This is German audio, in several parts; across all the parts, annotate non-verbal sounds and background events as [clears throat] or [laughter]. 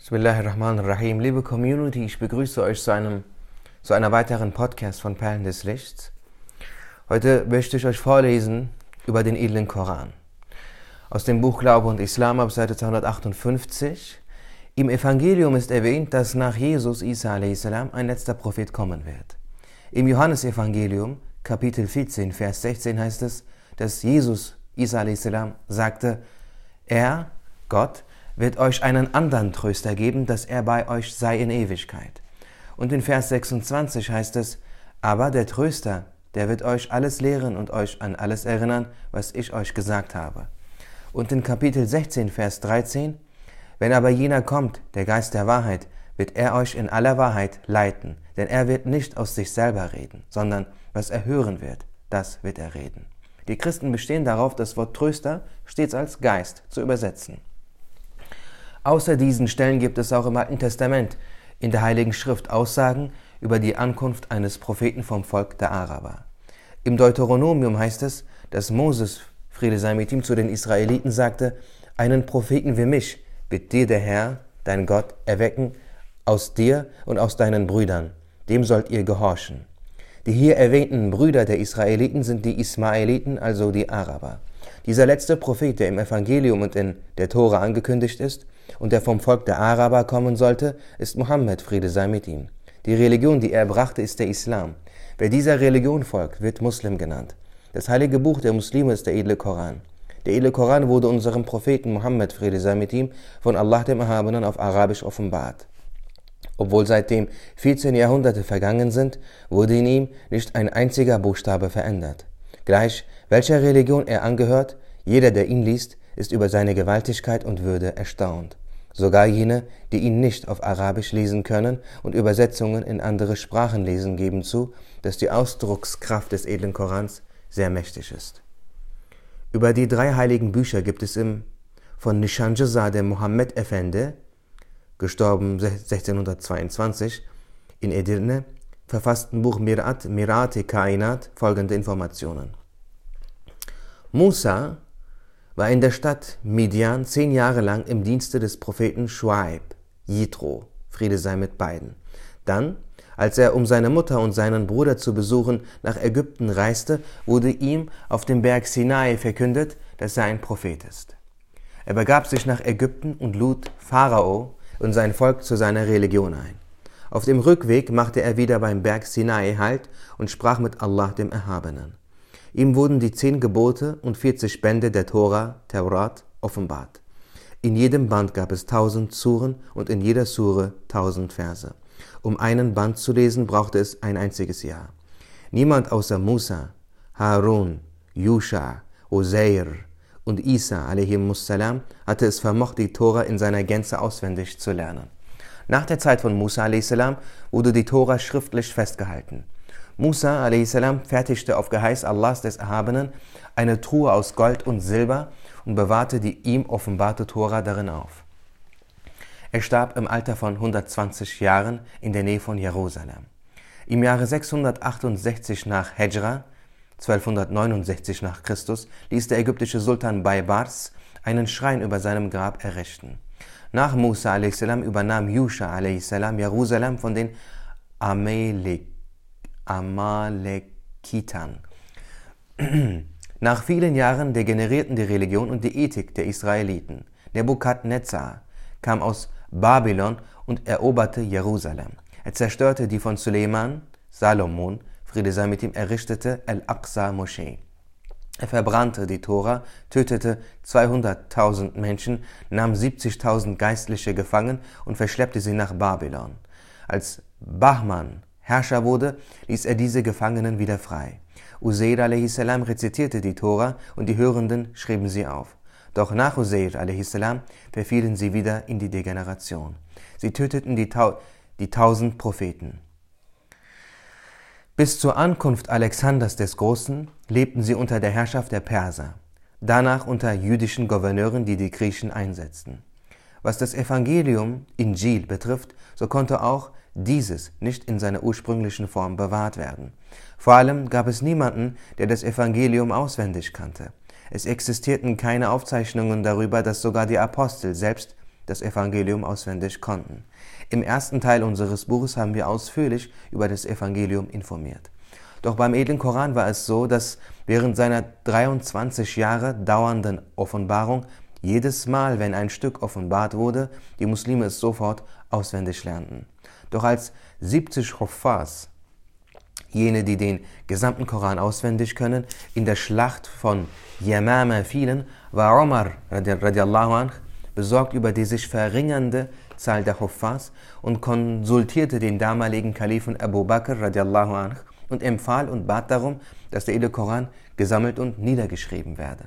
Bismillahirrahmanirrahim. Liebe Community, ich begrüße euch zu, einem, zu einer weiteren Podcast von Perlen des Lichts. Heute möchte ich euch vorlesen über den edlen Koran. Aus dem Buch Glaube und Islam ab Seite 258. Im Evangelium ist erwähnt, dass nach Jesus Isa a.s. ein letzter Prophet kommen wird. Im Johannesevangelium, Kapitel 14, Vers 16 heißt es, dass Jesus Isa a.s. sagte, er, Gott, wird euch einen anderen Tröster geben, dass er bei euch sei in Ewigkeit. Und in Vers 26 heißt es, aber der Tröster, der wird euch alles lehren und euch an alles erinnern, was ich euch gesagt habe. Und in Kapitel 16, Vers 13, wenn aber jener kommt, der Geist der Wahrheit, wird er euch in aller Wahrheit leiten, denn er wird nicht aus sich selber reden, sondern was er hören wird, das wird er reden. Die Christen bestehen darauf, das Wort Tröster stets als Geist zu übersetzen. Außer diesen Stellen gibt es auch im Alten Testament in der Heiligen Schrift Aussagen über die Ankunft eines Propheten vom Volk der Araber. Im Deuteronomium heißt es, dass Moses, Friede sei mit ihm, zu den Israeliten sagte, einen Propheten wie mich wird dir der Herr, dein Gott, erwecken aus dir und aus deinen Brüdern. Dem sollt ihr gehorchen. Die hier erwähnten Brüder der Israeliten sind die Ismaeliten, also die Araber. Dieser letzte Prophet, der im Evangelium und in der Tora angekündigt ist, und der vom Volk der Araber kommen sollte, ist Mohammed, Friede sei mit ihm. Die Religion, die er brachte, ist der Islam. Wer dieser Religion folgt, wird Muslim genannt. Das heilige Buch der Muslime ist der edle Koran. Der edle Koran wurde unserem Propheten Mohammed, Friede sei mit ihm, von Allah dem Erhabenen auf Arabisch offenbart. Obwohl seitdem 14 Jahrhunderte vergangen sind, wurde in ihm nicht ein einziger Buchstabe verändert. Gleich welcher Religion er angehört, jeder, der ihn liest, ist über seine Gewaltigkeit und Würde erstaunt. Sogar jene, die ihn nicht auf Arabisch lesen können und Übersetzungen in andere Sprachen lesen, geben zu, dass die Ausdruckskraft des edlen Korans sehr mächtig ist. Über die drei heiligen Bücher gibt es im von Nishanjazadeh Mohammed Effendi, gestorben 1622, in Edirne, verfassten Buch Mirat Mirate Kainat folgende Informationen. Musa war in der Stadt Midian zehn Jahre lang im Dienste des Propheten Shuaib, Jitro, Friede sei mit beiden. Dann, als er, um seine Mutter und seinen Bruder zu besuchen, nach Ägypten reiste, wurde ihm auf dem Berg Sinai verkündet, dass er ein Prophet ist. Er begab sich nach Ägypten und lud Pharao und sein Volk zu seiner Religion ein. Auf dem Rückweg machte er wieder beim Berg Sinai Halt und sprach mit Allah dem Erhabenen. Ihm wurden die zehn Gebote und 40 Bände der Tora, Taurat, offenbart. In jedem Band gab es tausend Suren und in jeder Sure tausend Verse. Um einen Band zu lesen, brauchte es ein einziges Jahr. Niemand außer Musa, Harun, Yusha, Oseir und Isa salam hatte es vermocht, die Tora in seiner Gänze auswendig zu lernen. Nach der Zeit von Musa salam wurde die Tora schriftlich festgehalten. Musa a.s. fertigte auf Geheiß Allahs des Erhabenen eine Truhe aus Gold und Silber und bewahrte die ihm offenbarte Tora darin auf. Er starb im Alter von 120 Jahren in der Nähe von Jerusalem. Im Jahre 668 nach Hejra, 1269 nach Christus, ließ der ägyptische Sultan Baybars einen Schrein über seinem Grab errichten. Nach Musa a.s. übernahm Yusha a.s. Jerusalem von den Amalek Amalekitan. [clears throat] Nach vielen Jahren degenerierten die Religion und die Ethik der Israeliten. Nebukadnezar kam aus Babylon und eroberte Jerusalem. Er zerstörte die von Suleiman, Salomon, Friede sei mit ihm, errichtete Al-Aqsa-Moschee. Er verbrannte die Tora, tötete 200.000 Menschen, nahm 70.000 Geistliche gefangen und verschleppte sie nach Babylon. Als Bahman Herrscher wurde, ließ er diese Gefangenen wieder frei. Useir a.s. rezitierte die Tora und die Hörenden schrieben sie auf. Doch nach Useir a.s. verfielen sie wieder in die Degeneration. Sie töteten die, Tau die tausend Propheten. Bis zur Ankunft Alexanders des Großen lebten sie unter der Herrschaft der Perser, danach unter jüdischen Gouverneuren, die die Griechen einsetzten. Was das Evangelium Injil betrifft, so konnte auch dieses nicht in seiner ursprünglichen Form bewahrt werden. Vor allem gab es niemanden, der das Evangelium auswendig kannte. Es existierten keine Aufzeichnungen darüber, dass sogar die Apostel selbst das Evangelium auswendig konnten. Im ersten Teil unseres Buches haben wir ausführlich über das Evangelium informiert. Doch beim edlen Koran war es so, dass während seiner 23 Jahre dauernden Offenbarung jedes Mal, wenn ein Stück offenbart wurde, die Muslime es sofort auswendig lernten. Doch als 70 Huffaz, jene, die den gesamten Koran auswendig können, in der Schlacht von Yamama fielen, war Omar radiallahu anh besorgt über die sich verringernde Zahl der Huffaz und konsultierte den damaligen Kalifen Abu Bakr radiallahu anh und empfahl und bat darum, dass der edle Koran gesammelt und niedergeschrieben werde.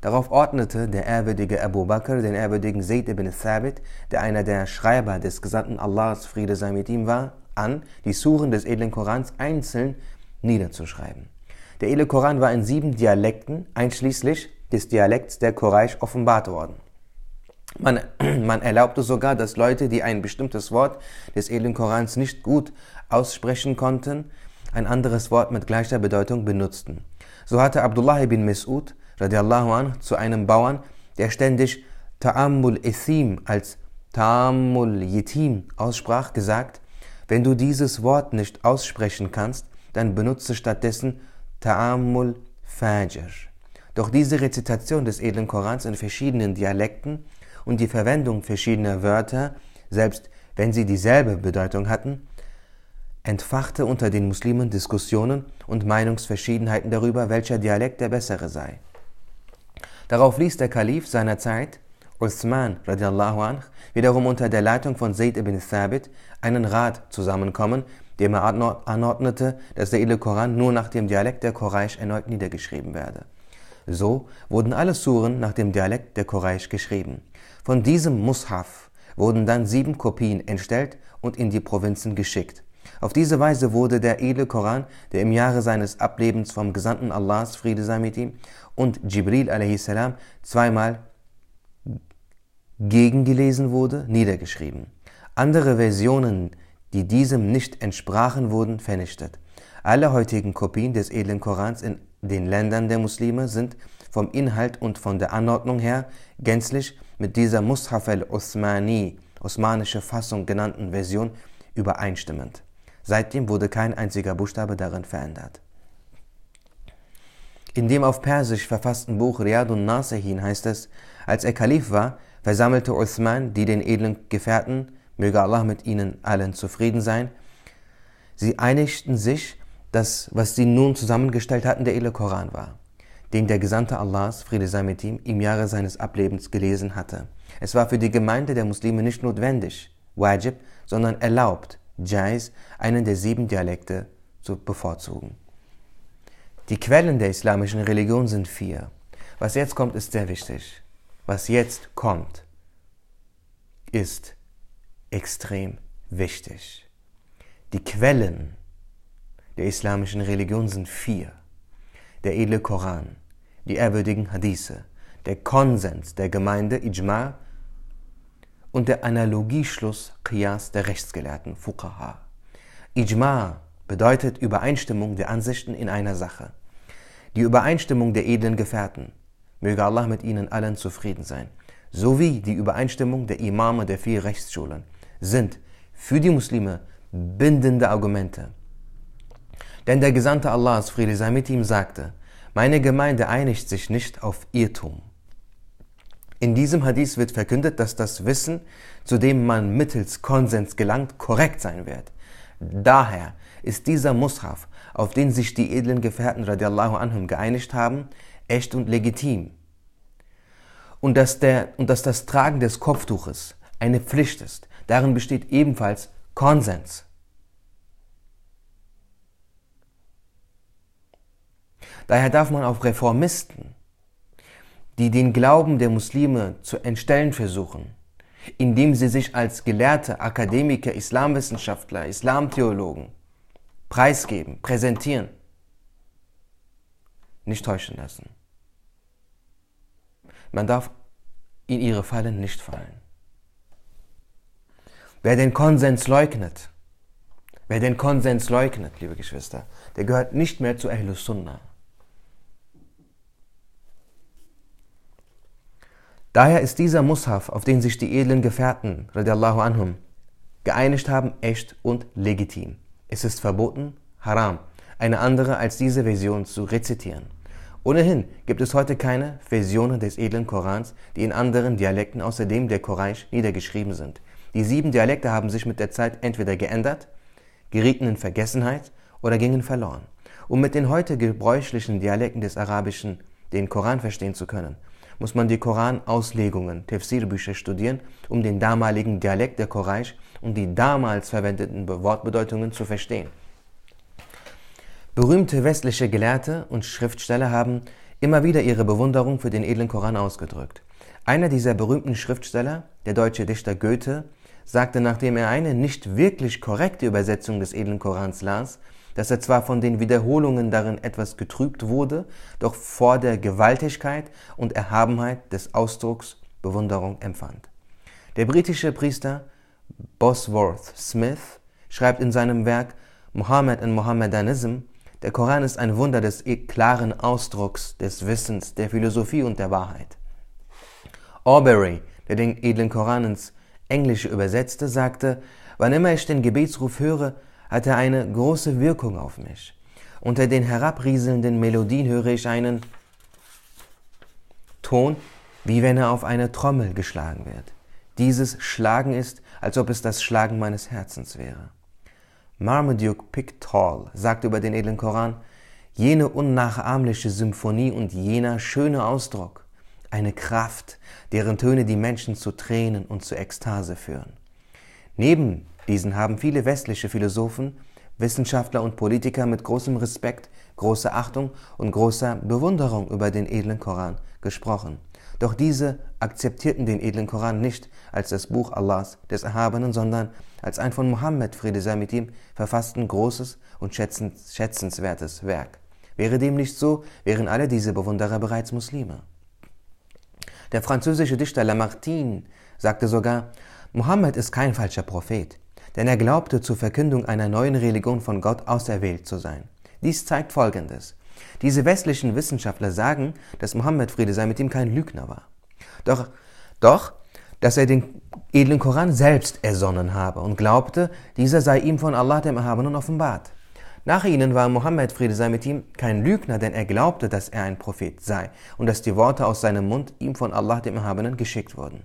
Darauf ordnete der ehrwürdige Abu Bakr den ehrwürdigen Zayd ibn Thabit, der einer der Schreiber des Gesandten Allahs, Friede sei mit ihm war, an, die Suren des edlen Korans einzeln niederzuschreiben. Der edle Koran war in sieben Dialekten, einschließlich des Dialekts der Quraysh, offenbart worden. Man, [clears throat] man, erlaubte sogar, dass Leute, die ein bestimmtes Wort des edlen Korans nicht gut aussprechen konnten, ein anderes Wort mit gleicher Bedeutung benutzten. So hatte Abdullah ibn Mas'ud radiallahu anh, zu einem Bauern, der ständig Ta'ammul Ethim als Ta'ammul Yetim aussprach, gesagt, wenn du dieses Wort nicht aussprechen kannst, dann benutze stattdessen Ta'ammul Fajr. Doch diese Rezitation des edlen Korans in verschiedenen Dialekten und die Verwendung verschiedener Wörter, selbst wenn sie dieselbe Bedeutung hatten, entfachte unter den Muslimen Diskussionen und Meinungsverschiedenheiten darüber, welcher Dialekt der bessere sei. Darauf ließ der Kalif seiner Zeit, Uthman radiallahu anh, wiederum unter der Leitung von Zayd ibn Thabit einen Rat zusammenkommen, dem er anordnete, dass der edle Koran nur nach dem Dialekt der Quraysh erneut niedergeschrieben werde. So wurden alle Suren nach dem Dialekt der Quraysh geschrieben. Von diesem Mushaf wurden dann sieben Kopien entstellt und in die Provinzen geschickt. Auf diese Weise wurde der edle Koran, der im Jahre seines Ablebens vom Gesandten Allahs, Friede sei mit ihm, und Jibril a.s. zweimal gegengelesen wurde, niedergeschrieben. Andere Versionen, die diesem nicht entsprachen, wurden vernichtet. Alle heutigen Kopien des edlen Korans in den Ländern der Muslime sind vom Inhalt und von der Anordnung her gänzlich mit dieser Mushaf al-Osmani, osmanische Fassung genannten Version übereinstimmend. Seitdem wurde kein einziger Buchstabe darin verändert. In dem auf Persisch verfassten Buch Riyadun Nasihin heißt es, als er Kalif war, versammelte Uthman die den edlen Gefährten, möge Allah mit ihnen allen zufrieden sein. Sie einigten sich, dass was sie nun zusammengestellt hatten, der edle Koran war, den der Gesandte Allahs, Friede sei mit ihm, im Jahre seines Ablebens gelesen hatte. Es war für die Gemeinde der Muslime nicht notwendig, wajib, sondern erlaubt, jais, einen der sieben Dialekte zu bevorzugen. Die Quellen der islamischen Religion sind vier. Was jetzt kommt, ist sehr wichtig. Was jetzt kommt, ist extrem wichtig. Die Quellen der islamischen Religion sind vier. Der edle Koran, die ehrwürdigen Hadithe, der Konsens der Gemeinde Ijma und der Analogieschluss Qiyas der Rechtsgelehrten Fuqaha. Ijma bedeutet Übereinstimmung der Ansichten in einer Sache die Übereinstimmung der edlen Gefährten, möge Allah mit ihnen allen zufrieden sein, sowie die Übereinstimmung der Imame der vier Rechtsschulen sind für die Muslime bindende Argumente. Denn der Gesandte Allahs, Friede sei mit ihm, sagte, meine Gemeinde einigt sich nicht auf Irrtum. In diesem Hadith wird verkündet, dass das Wissen, zu dem man mittels Konsens gelangt, korrekt sein wird. Daher ist dieser Mushaf, auf den sich die edlen Gefährten radiallahu anhum geeinigt haben, echt und legitim. Und dass, der, und dass das Tragen des Kopftuches eine Pflicht ist, darin besteht ebenfalls Konsens. Daher darf man auf Reformisten, die den Glauben der Muslime zu entstellen versuchen, indem sie sich als Gelehrte, Akademiker, Islamwissenschaftler, Islamtheologen preisgeben, präsentieren, nicht täuschen lassen. Man darf in ihre Fallen nicht fallen. Wer den Konsens leugnet, wer den Konsens leugnet, liebe Geschwister, der gehört nicht mehr zu Ahlus Sunnah. Daher ist dieser Mushaf, auf den sich die edlen Gefährten radiallahu anhum geeinigt haben, echt und legitim. Es ist verboten, haram, eine andere als diese Version zu rezitieren. Ohnehin gibt es heute keine Versionen des edlen Korans, die in anderen Dialekten außer dem der Quraysh niedergeschrieben sind. Die sieben Dialekte haben sich mit der Zeit entweder geändert, gerieten in Vergessenheit oder gingen verloren. Um mit den heute gebräuchlichen Dialekten des Arabischen den Koran verstehen zu können, muss man die Koranauslegungen, Tefsir-Bücher studieren, um den damaligen Dialekt der Quraysh und die damals verwendeten Wortbedeutungen zu verstehen. Berühmte westliche Gelehrte und Schriftsteller haben immer wieder ihre Bewunderung für den edlen Koran ausgedrückt. Einer dieser berühmten Schriftsteller, der deutsche Dichter Goethe, sagte, nachdem er eine nicht wirklich korrekte Übersetzung des edlen Korans las, dass er zwar von den Wiederholungen darin etwas getrübt wurde, doch vor der Gewaltigkeit und Erhabenheit des Ausdrucks Bewunderung empfand. Der britische Priester Bosworth Smith schreibt in seinem Werk Mohammed and Mohammedanism, der Koran ist ein Wunder des klaren Ausdrucks, des Wissens, der Philosophie und der Wahrheit. Aubrey, der den edlen Koran ins Englische übersetzte, sagte, wann immer ich den Gebetsruf höre, hat er eine große Wirkung auf mich. Unter den herabrieselnden Melodien höre ich einen Ton, wie wenn er auf eine Trommel geschlagen wird. Dieses Schlagen ist, als ob es das Schlagen meines Herzens wäre. Marmaduke Pickthall sagt über den edlen Koran, jene unnachahmliche Symphonie und jener schöne Ausdruck, eine Kraft, deren Töne die Menschen zu Tränen und zu Ekstase führen. Neben diesen haben viele westliche Philosophen, Wissenschaftler und Politiker mit großem Respekt, großer Achtung und großer Bewunderung über den edlen Koran gesprochen. Doch diese akzeptierten den edlen Koran nicht als das Buch Allahs des Erhabenen, sondern als ein von Mohammed, Friede sei mit ihm, verfassten großes und schätzenswertes Werk. Wäre dem nicht so, wären alle diese Bewunderer bereits Muslime. Der französische Dichter Lamartine sagte sogar, Mohammed ist kein falscher Prophet, denn er glaubte zur Verkündung einer neuen Religion von Gott auserwählt zu sein. Dies zeigt Folgendes. Diese westlichen Wissenschaftler sagen, dass Mohammed Friede sei mit ihm kein Lügner war. Doch, doch, dass er den edlen Koran selbst ersonnen habe und glaubte, dieser sei ihm von Allah dem Erhabenen offenbart. Nach ihnen war Mohammed, Friede sei mit ihm, kein Lügner, denn er glaubte, dass er ein Prophet sei und dass die Worte aus seinem Mund ihm von Allah dem Erhabenen geschickt wurden.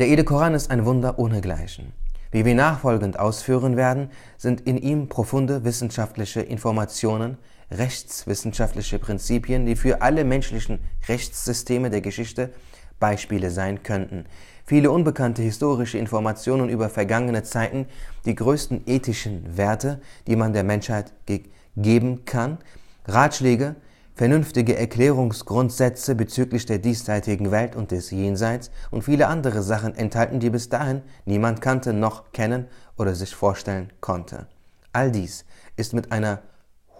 Der edle Koran ist ein Wunder ohnegleichen. Wie wir nachfolgend ausführen werden, sind in ihm profunde wissenschaftliche Informationen, rechtswissenschaftliche Prinzipien, die für alle menschlichen Rechtssysteme der Geschichte Beispiele sein könnten. Viele unbekannte historische Informationen über vergangene Zeiten, die größten ethischen Werte, die man der Menschheit ge geben kann, Ratschläge, vernünftige Erklärungsgrundsätze bezüglich der diesseitigen Welt und des Jenseits und viele andere Sachen enthalten, die bis dahin niemand kannte, noch kennen oder sich vorstellen konnte. All dies ist mit einer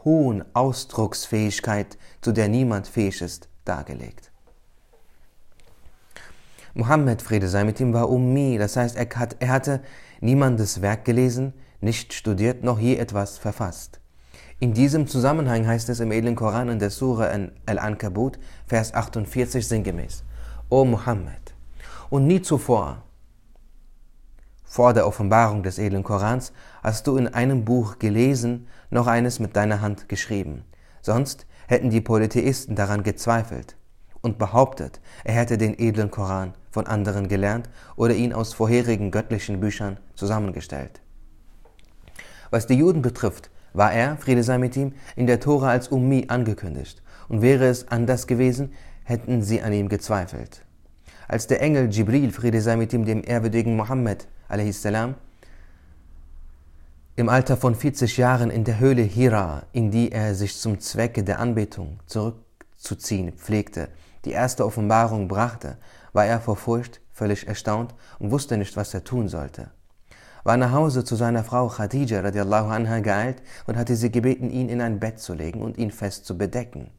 hohen Ausdrucksfähigkeit, zu der niemand fähig ist, dargelegt. Mohammed, Friede sei mit ihm, war Ummi, das heißt, er, hatte niemandes Werk gelesen, nicht studiert, noch je etwas verfasst. In diesem Zusammenhang heißt es im edlen Koran in der Sura Al-Ankabut, Vers 48 sinngemäß, O Muhammad, und nie zuvor, vor der Offenbarung des edlen Korans, hast du in einem Buch gelesen, noch eines mit deiner Hand geschrieben. Sonst hätten die Polytheisten daran gezweifelt und behauptet, er hätte den edlen Koran von anderen gelernt oder ihn aus vorherigen göttlichen Büchern zusammengestellt. Was die Juden betrifft, war er, Friede sei mit ihm, in der Tora als Ummi angekündigt, und wäre es anders gewesen, hätten sie an ihm gezweifelt. Als der Engel Jibril, Friede sei mit ihm, dem ehrwürdigen Mohammed a.s., im Alter von 40 Jahren in der Höhle Hira, in die er sich zum Zwecke der Anbetung zurückzuziehen pflegte, die erste Offenbarung brachte, war er vor Furcht völlig erstaunt und wusste nicht, was er tun sollte war nach Hause zu seiner Frau Khadija radiallahu anha geeilt und hatte sie gebeten, ihn in ein Bett zu legen und ihn fest zu bedecken.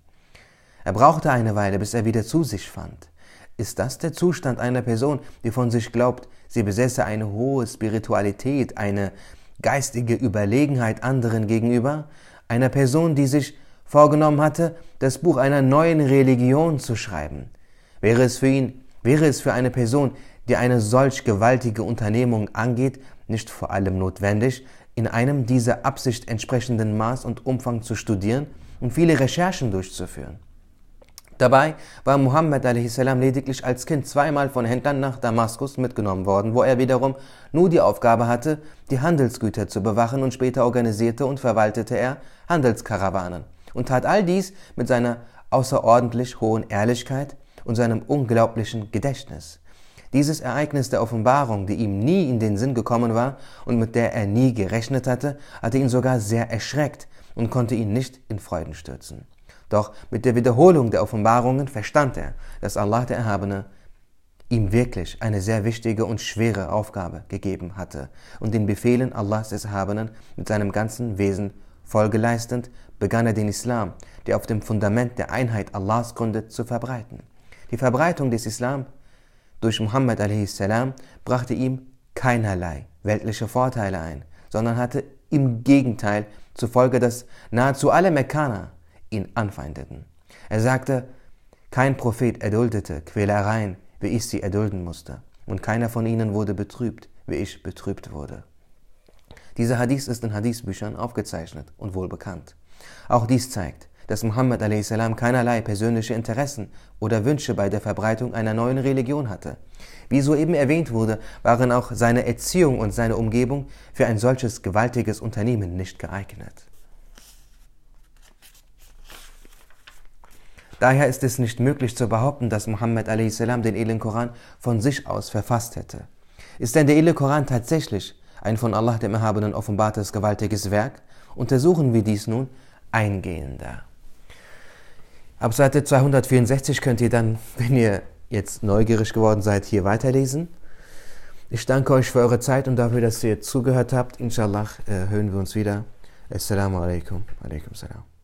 Er brauchte eine Weile, bis er wieder zu sich fand. Ist das der Zustand einer Person, die von sich glaubt, sie besäße eine hohe Spiritualität, eine geistige Überlegenheit anderen gegenüber? Einer Person, die sich vorgenommen hatte, das Buch einer neuen Religion zu schreiben, Wäre es für ihn, wäre es für eine Person, die eine solch gewaltige Unternehmung angeht, nicht vor allem notwendig, in einem dieser Absicht entsprechenden Maß und Umfang zu studieren und viele Recherchen durchzuführen. Dabei war Muhammad a.s. lediglich als Kind zweimal von Händlern nach Damaskus mitgenommen worden, wo er wiederum nur die Aufgabe hatte, die Handelsgüter zu bewachen und später organisierte und verwaltete er Handelskarawanen und tat all dies mit seiner außerordentlich hohen Ehrlichkeit und seinem unglaublichen Gedächtnis. Dieses Ereignis der Offenbarung, die ihm nie in den Sinn gekommen war und mit der er nie gerechnet hatte, hatte ihn sogar sehr erschreckt und konnte ihn nicht in Freuden stürzen. Doch mit der Wiederholung der Offenbarungen verstand er, dass Allah der Erhabene ihm wirklich eine sehr wichtige und schwere Aufgabe gegeben hatte und den Befehlen Allahs des Erhabenen mit seinem ganzen Wesen Folge leistend, begann er den Islam, der auf dem Fundament der Einheit Allahs gründet, zu verbreiten. Die Verbreitung des Islam durch Muhammad a.s. brachte ihm keinerlei weltliche Vorteile ein, sondern hatte im Gegenteil zur Folge, dass nahezu alle Mekkaner ihn anfeindeten. Er sagte, kein Prophet erduldete Quälereien, wie ich sie erdulden musste, und keiner von ihnen wurde betrübt, wie ich betrübt wurde. Dieser Hadith ist in Hadithbüchern aufgezeichnet und wohl bekannt. Auch dies zeigt, dass Muhammad a.s. keinerlei persönliche Interessen oder Wünsche bei der Verbreitung einer neuen Religion hatte. Wie soeben erwähnt wurde, waren auch seine Erziehung und seine Umgebung für ein solches gewaltiges Unternehmen nicht geeignet. Daher ist es nicht möglich zu behaupten, dass Muhammad a.s. den edlen Koran von sich aus verfasst hätte. Ist denn der edle Koran tatsächlich ein von Allah dem Erhabenen offenbartes gewaltiges Werk? Untersuchen wir dies nun eingehender. Ab Seite 264 könnt ihr dann, [laughs] wenn ihr jetzt neugierig geworden seid, hier weiterlesen. Ich danke euch für eure Zeit und dafür, dass ihr zugehört habt. Inshallah äh, hören wir uns wieder. Assalamu alaikum. Alaikum salam.